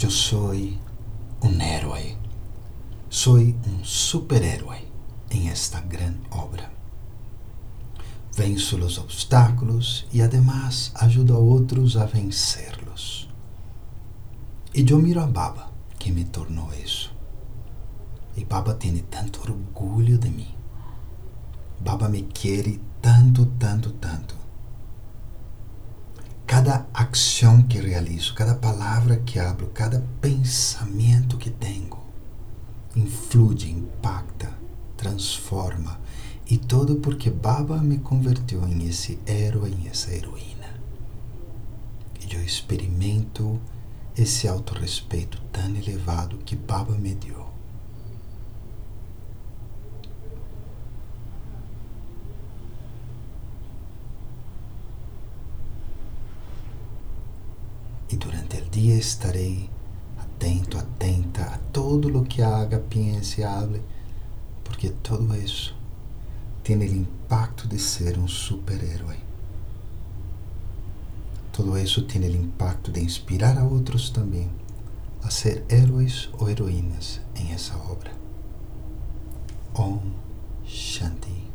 Eu sou um herói. Sou um super-herói em esta grande obra. Venço os obstáculos e, además, ajudo a outros a vencê-los. E eu miro a Baba, que me tornou isso. E Baba tem tanto orgulho de mim. Baba me quer tanto, tanto, tanto. Cada ação que realizo, cada palavra que hablo, cada pensamento que tenho, influi, impacta, transforma. E tudo porque Baba me convertiu em esse herói, em essa heroína. E eu experimento esse autorrespeito tão elevado que Baba me deu. E durante o dia estarei atento, atenta a todo o que haga, piense, hable, porque todo isso tem o impacto de ser um super-herói. Todo isso tem o impacto de inspirar a outros também a ser heróis ou heroínas em essa obra. Om Shanti.